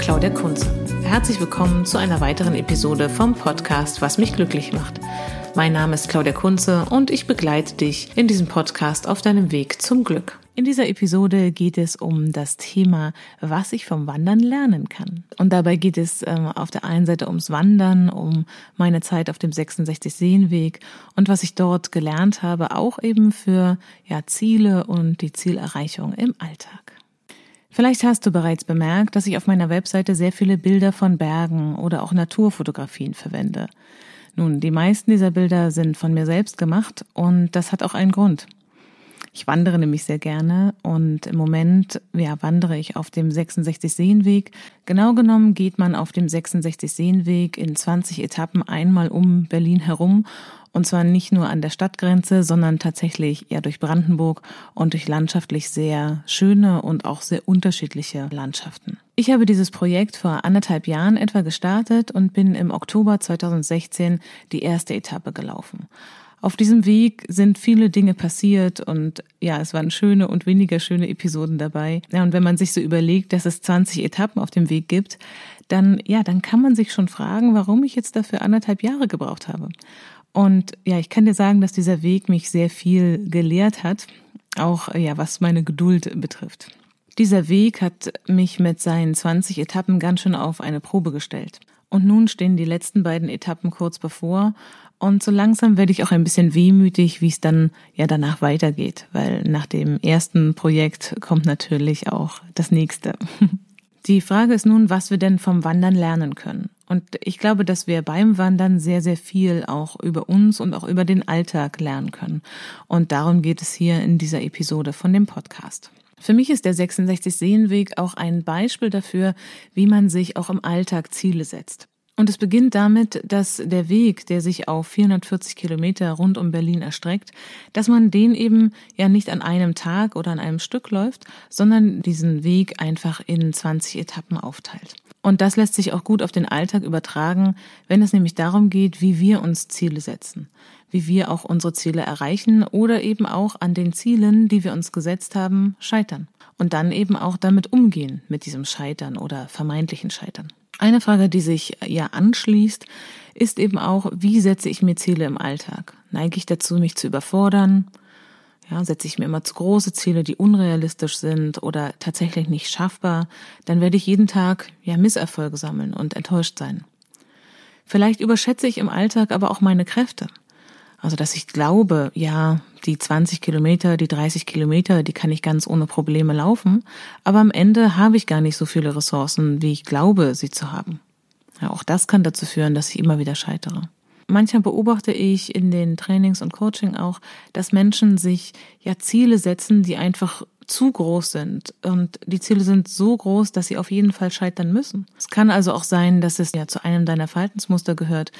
Claudia Kunze. Herzlich willkommen zu einer weiteren Episode vom Podcast Was mich glücklich macht. Mein Name ist Claudia Kunze und ich begleite dich in diesem Podcast auf deinem Weg zum Glück. In dieser Episode geht es um das Thema, was ich vom Wandern lernen kann. Und dabei geht es ähm, auf der einen Seite ums Wandern, um meine Zeit auf dem 66 Seenweg und was ich dort gelernt habe, auch eben für ja, Ziele und die Zielerreichung im Alltag. Vielleicht hast du bereits bemerkt, dass ich auf meiner Webseite sehr viele Bilder von Bergen oder auch Naturfotografien verwende. Nun, die meisten dieser Bilder sind von mir selbst gemacht und das hat auch einen Grund. Ich wandere nämlich sehr gerne und im Moment ja, wandere ich auf dem 66 Seenweg. Genau genommen geht man auf dem 66 Seenweg in 20 Etappen einmal um Berlin herum und zwar nicht nur an der Stadtgrenze, sondern tatsächlich eher durch Brandenburg und durch landschaftlich sehr schöne und auch sehr unterschiedliche Landschaften. Ich habe dieses Projekt vor anderthalb Jahren etwa gestartet und bin im Oktober 2016 die erste Etappe gelaufen. Auf diesem Weg sind viele Dinge passiert und ja, es waren schöne und weniger schöne Episoden dabei. Ja, und wenn man sich so überlegt, dass es 20 Etappen auf dem Weg gibt, dann, ja, dann kann man sich schon fragen, warum ich jetzt dafür anderthalb Jahre gebraucht habe. Und ja, ich kann dir sagen, dass dieser Weg mich sehr viel gelehrt hat, auch ja, was meine Geduld betrifft. Dieser Weg hat mich mit seinen 20 Etappen ganz schön auf eine Probe gestellt. Und nun stehen die letzten beiden Etappen kurz bevor und so langsam werde ich auch ein bisschen wehmütig, wie es dann ja danach weitergeht, weil nach dem ersten Projekt kommt natürlich auch das nächste. Die Frage ist nun, was wir denn vom Wandern lernen können. Und ich glaube, dass wir beim Wandern sehr, sehr viel auch über uns und auch über den Alltag lernen können. Und darum geht es hier in dieser Episode von dem Podcast. Für mich ist der 66 Seenweg auch ein Beispiel dafür, wie man sich auch im Alltag Ziele setzt. Und es beginnt damit, dass der Weg, der sich auf 440 Kilometer rund um Berlin erstreckt, dass man den eben ja nicht an einem Tag oder an einem Stück läuft, sondern diesen Weg einfach in 20 Etappen aufteilt. Und das lässt sich auch gut auf den Alltag übertragen, wenn es nämlich darum geht, wie wir uns Ziele setzen, wie wir auch unsere Ziele erreichen oder eben auch an den Zielen, die wir uns gesetzt haben, scheitern. Und dann eben auch damit umgehen mit diesem Scheitern oder vermeintlichen Scheitern. Eine Frage, die sich ja anschließt, ist eben auch, wie setze ich mir Ziele im Alltag? Neige ich dazu, mich zu überfordern? Ja, setze ich mir immer zu große Ziele, die unrealistisch sind oder tatsächlich nicht schaffbar, dann werde ich jeden Tag ja Misserfolge sammeln und enttäuscht sein. Vielleicht überschätze ich im Alltag aber auch meine Kräfte. Also, dass ich glaube, ja, die 20 Kilometer, die 30 Kilometer, die kann ich ganz ohne Probleme laufen, aber am Ende habe ich gar nicht so viele Ressourcen, wie ich glaube, sie zu haben. Ja, auch das kann dazu führen, dass ich immer wieder scheitere. Manchmal beobachte ich in den Trainings und Coaching auch, dass Menschen sich ja Ziele setzen, die einfach zu groß sind. Und die Ziele sind so groß, dass sie auf jeden Fall scheitern müssen. Es kann also auch sein, dass es ja zu einem deiner Verhaltensmuster gehört,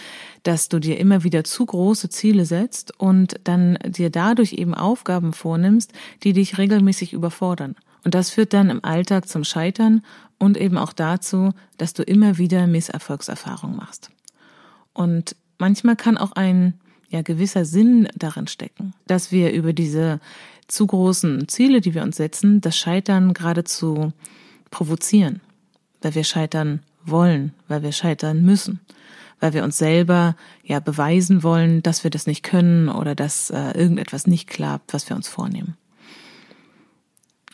dass du dir immer wieder zu große Ziele setzt und dann dir dadurch eben Aufgaben vornimmst, die dich regelmäßig überfordern. Und das führt dann im Alltag zum Scheitern und eben auch dazu, dass du immer wieder Misserfolgserfahrungen machst. Und manchmal kann auch ein ja gewisser Sinn darin stecken, dass wir über diese zu großen Ziele, die wir uns setzen, das Scheitern geradezu provozieren, weil wir scheitern wollen, weil wir scheitern müssen, weil wir uns selber ja beweisen wollen, dass wir das nicht können oder dass äh, irgendetwas nicht klappt, was wir uns vornehmen.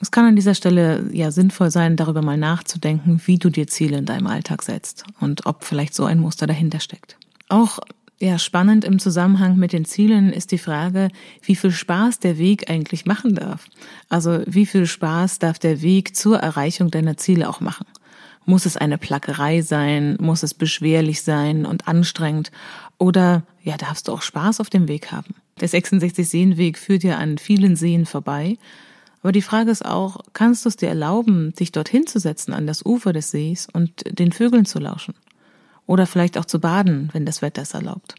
Es kann an dieser Stelle ja sinnvoll sein, darüber mal nachzudenken, wie du dir Ziele in deinem Alltag setzt und ob vielleicht so ein Muster dahinter steckt. Auch ja, spannend im Zusammenhang mit den Zielen ist die Frage, wie viel Spaß der Weg eigentlich machen darf. Also wie viel Spaß darf der Weg zur Erreichung deiner Ziele auch machen? Muss es eine Plackerei sein? Muss es beschwerlich sein und anstrengend? Oder ja, darfst du auch Spaß auf dem Weg haben? Der 66 Seenweg führt ja an vielen Seen vorbei. Aber die Frage ist auch, kannst du es dir erlauben, dich dorthin zu setzen an das Ufer des Sees und den Vögeln zu lauschen? Oder vielleicht auch zu baden, wenn das Wetter es erlaubt.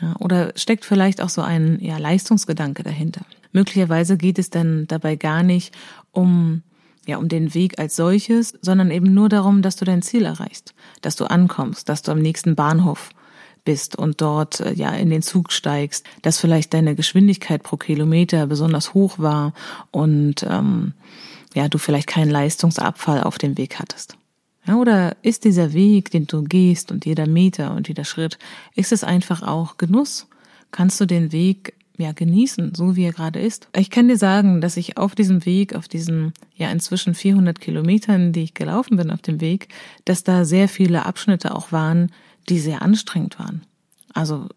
Ja, oder steckt vielleicht auch so ein ja, Leistungsgedanke dahinter. Möglicherweise geht es dann dabei gar nicht um, ja, um den Weg als solches, sondern eben nur darum, dass du dein Ziel erreichst, dass du ankommst, dass du am nächsten Bahnhof bist und dort äh, ja in den Zug steigst, dass vielleicht deine Geschwindigkeit pro Kilometer besonders hoch war und ähm, ja, du vielleicht keinen Leistungsabfall auf dem Weg hattest. Ja, oder ist dieser Weg, den du gehst und jeder Meter und jeder Schritt, ist es einfach auch Genuss? Kannst du den Weg ja genießen, so wie er gerade ist? Ich kann dir sagen, dass ich auf diesem Weg, auf diesen ja inzwischen 400 Kilometern, die ich gelaufen bin auf dem Weg, dass da sehr viele Abschnitte auch waren, die sehr anstrengend waren. Also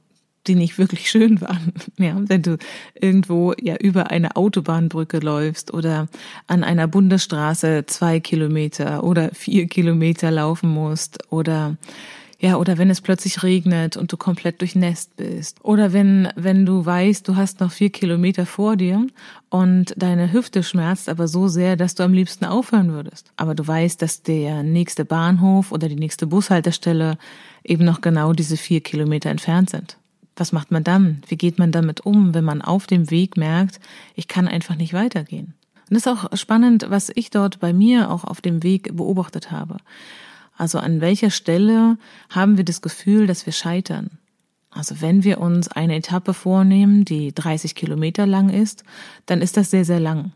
die nicht wirklich schön waren. Ja, wenn du irgendwo ja über eine Autobahnbrücke läufst oder an einer Bundesstraße zwei Kilometer oder vier Kilometer laufen musst oder ja, oder wenn es plötzlich regnet und du komplett durchnässt bist. Oder wenn, wenn du weißt, du hast noch vier Kilometer vor dir und deine Hüfte schmerzt aber so sehr, dass du am liebsten aufhören würdest. Aber du weißt, dass der nächste Bahnhof oder die nächste Bushaltestelle eben noch genau diese vier Kilometer entfernt sind. Was macht man dann? Wie geht man damit um, wenn man auf dem Weg merkt, ich kann einfach nicht weitergehen? Und das ist auch spannend, was ich dort bei mir auch auf dem Weg beobachtet habe. Also an welcher Stelle haben wir das Gefühl, dass wir scheitern? Also wenn wir uns eine Etappe vornehmen, die 30 Kilometer lang ist, dann ist das sehr, sehr lang.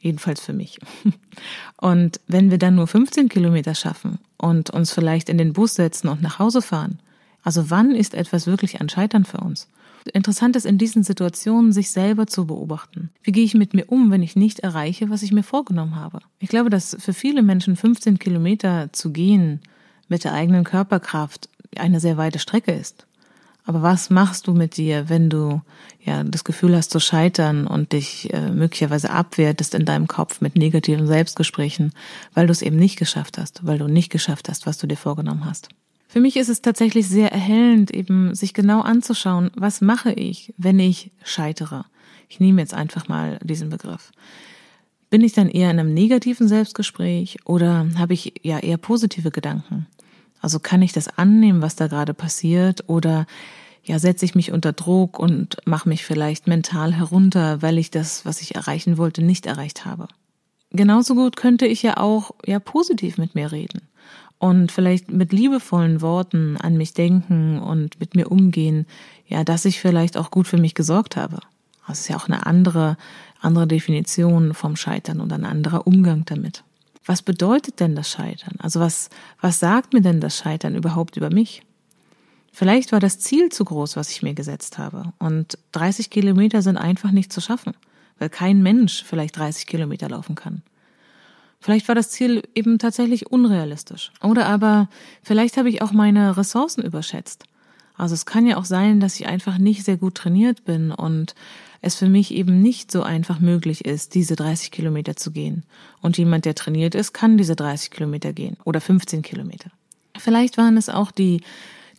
Jedenfalls für mich. Und wenn wir dann nur 15 Kilometer schaffen und uns vielleicht in den Bus setzen und nach Hause fahren, also wann ist etwas wirklich ein Scheitern für uns? Interessant ist in diesen Situationen, sich selber zu beobachten. Wie gehe ich mit mir um, wenn ich nicht erreiche, was ich mir vorgenommen habe? Ich glaube, dass für viele Menschen 15 Kilometer zu gehen mit der eigenen Körperkraft eine sehr weite Strecke ist. Aber was machst du mit dir, wenn du ja das Gefühl hast zu scheitern und dich äh, möglicherweise abwertest in deinem Kopf mit negativen Selbstgesprächen, weil du es eben nicht geschafft hast, weil du nicht geschafft hast, was du dir vorgenommen hast? Für mich ist es tatsächlich sehr erhellend, eben sich genau anzuschauen, was mache ich, wenn ich scheitere. Ich nehme jetzt einfach mal diesen Begriff. Bin ich dann eher in einem negativen Selbstgespräch oder habe ich ja eher positive Gedanken? Also kann ich das annehmen, was da gerade passiert oder ja, setze ich mich unter Druck und mache mich vielleicht mental herunter, weil ich das, was ich erreichen wollte, nicht erreicht habe. Genauso gut könnte ich ja auch ja positiv mit mir reden und vielleicht mit liebevollen Worten an mich denken und mit mir umgehen, ja, dass ich vielleicht auch gut für mich gesorgt habe. Das ist ja auch eine andere, andere Definition vom Scheitern und ein anderer Umgang damit. Was bedeutet denn das Scheitern? Also was, was sagt mir denn das Scheitern überhaupt über mich? Vielleicht war das Ziel zu groß, was ich mir gesetzt habe. Und 30 Kilometer sind einfach nicht zu schaffen, weil kein Mensch vielleicht 30 Kilometer laufen kann. Vielleicht war das Ziel eben tatsächlich unrealistisch. Oder aber vielleicht habe ich auch meine Ressourcen überschätzt. Also es kann ja auch sein, dass ich einfach nicht sehr gut trainiert bin und es für mich eben nicht so einfach möglich ist, diese 30 Kilometer zu gehen. Und jemand, der trainiert ist, kann diese 30 Kilometer gehen oder 15 Kilometer. Vielleicht waren es auch die,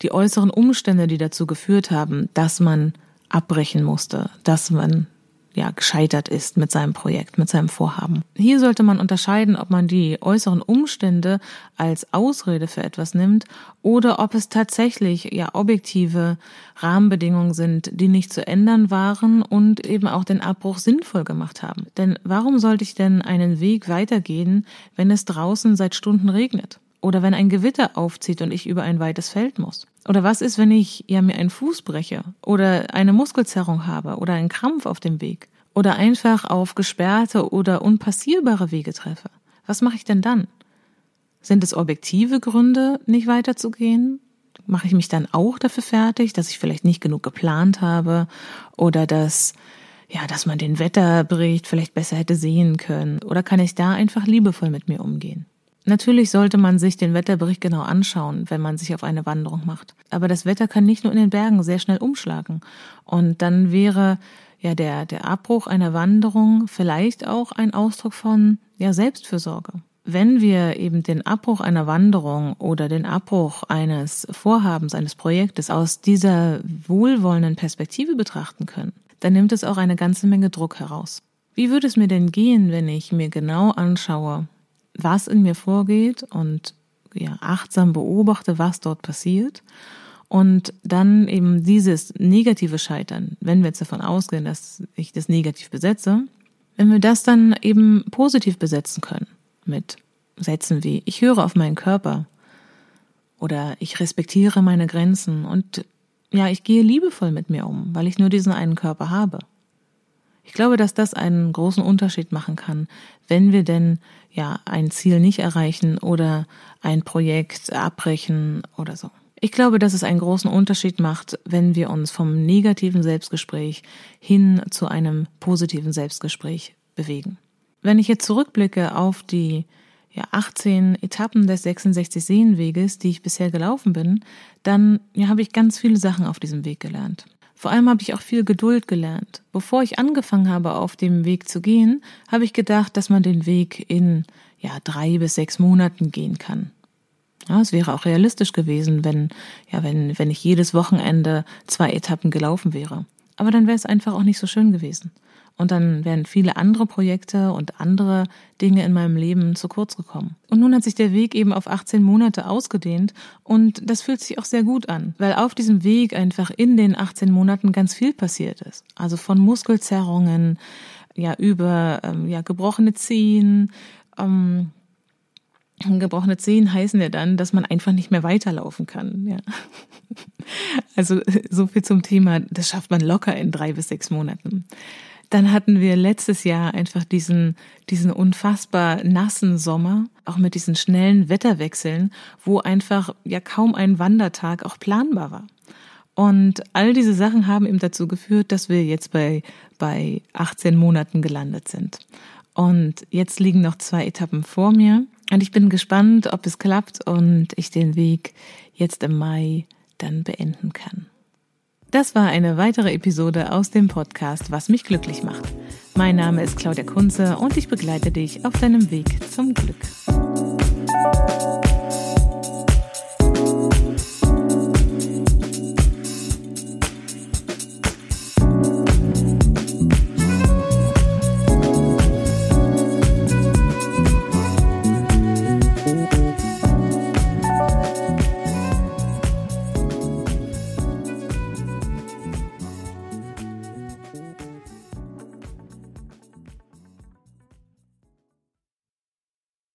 die äußeren Umstände, die dazu geführt haben, dass man abbrechen musste, dass man ja, gescheitert ist mit seinem Projekt, mit seinem Vorhaben. Hier sollte man unterscheiden, ob man die äußeren Umstände als Ausrede für etwas nimmt oder ob es tatsächlich ja objektive Rahmenbedingungen sind, die nicht zu ändern waren und eben auch den Abbruch sinnvoll gemacht haben. Denn warum sollte ich denn einen Weg weitergehen, wenn es draußen seit Stunden regnet? Oder wenn ein Gewitter aufzieht und ich über ein weites Feld muss? Oder was ist, wenn ich ja mir einen Fuß breche oder eine Muskelzerrung habe oder einen Krampf auf dem Weg oder einfach auf gesperrte oder unpassierbare Wege treffe? Was mache ich denn dann? Sind es objektive Gründe, nicht weiterzugehen? Mache ich mich dann auch dafür fertig, dass ich vielleicht nicht genug geplant habe oder dass ja, dass man den Wetterbericht vielleicht besser hätte sehen können? Oder kann ich da einfach liebevoll mit mir umgehen? Natürlich sollte man sich den Wetterbericht genau anschauen, wenn man sich auf eine Wanderung macht. Aber das Wetter kann nicht nur in den Bergen sehr schnell umschlagen. Und dann wäre ja der, der Abbruch einer Wanderung vielleicht auch ein Ausdruck von ja, Selbstfürsorge. Wenn wir eben den Abbruch einer Wanderung oder den Abbruch eines Vorhabens, eines Projektes aus dieser wohlwollenden Perspektive betrachten können, dann nimmt es auch eine ganze Menge Druck heraus. Wie würde es mir denn gehen, wenn ich mir genau anschaue, was in mir vorgeht und ja, achtsam beobachte, was dort passiert. Und dann eben dieses negative Scheitern, wenn wir jetzt davon ausgehen, dass ich das negativ besetze, wenn wir das dann eben positiv besetzen können mit Sätzen wie ich höre auf meinen Körper oder ich respektiere meine Grenzen und ja, ich gehe liebevoll mit mir um, weil ich nur diesen einen Körper habe. Ich glaube, dass das einen großen Unterschied machen kann, wenn wir denn ja ein Ziel nicht erreichen oder ein Projekt abbrechen oder so. Ich glaube, dass es einen großen Unterschied macht, wenn wir uns vom negativen Selbstgespräch hin zu einem positiven Selbstgespräch bewegen. Wenn ich jetzt zurückblicke auf die ja, 18 Etappen des 66 Seenweges, die ich bisher gelaufen bin, dann ja, habe ich ganz viele Sachen auf diesem Weg gelernt. Vor allem habe ich auch viel Geduld gelernt. Bevor ich angefangen habe, auf dem Weg zu gehen, habe ich gedacht, dass man den Weg in ja, drei bis sechs Monaten gehen kann. Ja, es wäre auch realistisch gewesen, wenn, ja, wenn, wenn ich jedes Wochenende zwei Etappen gelaufen wäre. Aber dann wäre es einfach auch nicht so schön gewesen. Und dann wären viele andere Projekte und andere Dinge in meinem Leben zu kurz gekommen. Und nun hat sich der Weg eben auf 18 Monate ausgedehnt und das fühlt sich auch sehr gut an, weil auf diesem Weg einfach in den 18 Monaten ganz viel passiert ist. Also von Muskelzerrungen, ja, über ähm, ja, gebrochene Zehen, ähm, gebrochene Zehen heißen ja dann, dass man einfach nicht mehr weiterlaufen kann. Ja. Also so viel zum Thema, das schafft man locker in drei bis sechs Monaten. Dann hatten wir letztes Jahr einfach diesen, diesen unfassbar nassen Sommer, auch mit diesen schnellen Wetterwechseln, wo einfach ja kaum ein Wandertag auch planbar war. Und all diese Sachen haben eben dazu geführt, dass wir jetzt bei, bei 18 Monaten gelandet sind. Und jetzt liegen noch zwei Etappen vor mir. Und ich bin gespannt, ob es klappt und ich den Weg jetzt im Mai dann beenden kann. Das war eine weitere Episode aus dem Podcast Was mich glücklich macht. Mein Name ist Claudia Kunze und ich begleite dich auf deinem Weg zum Glück.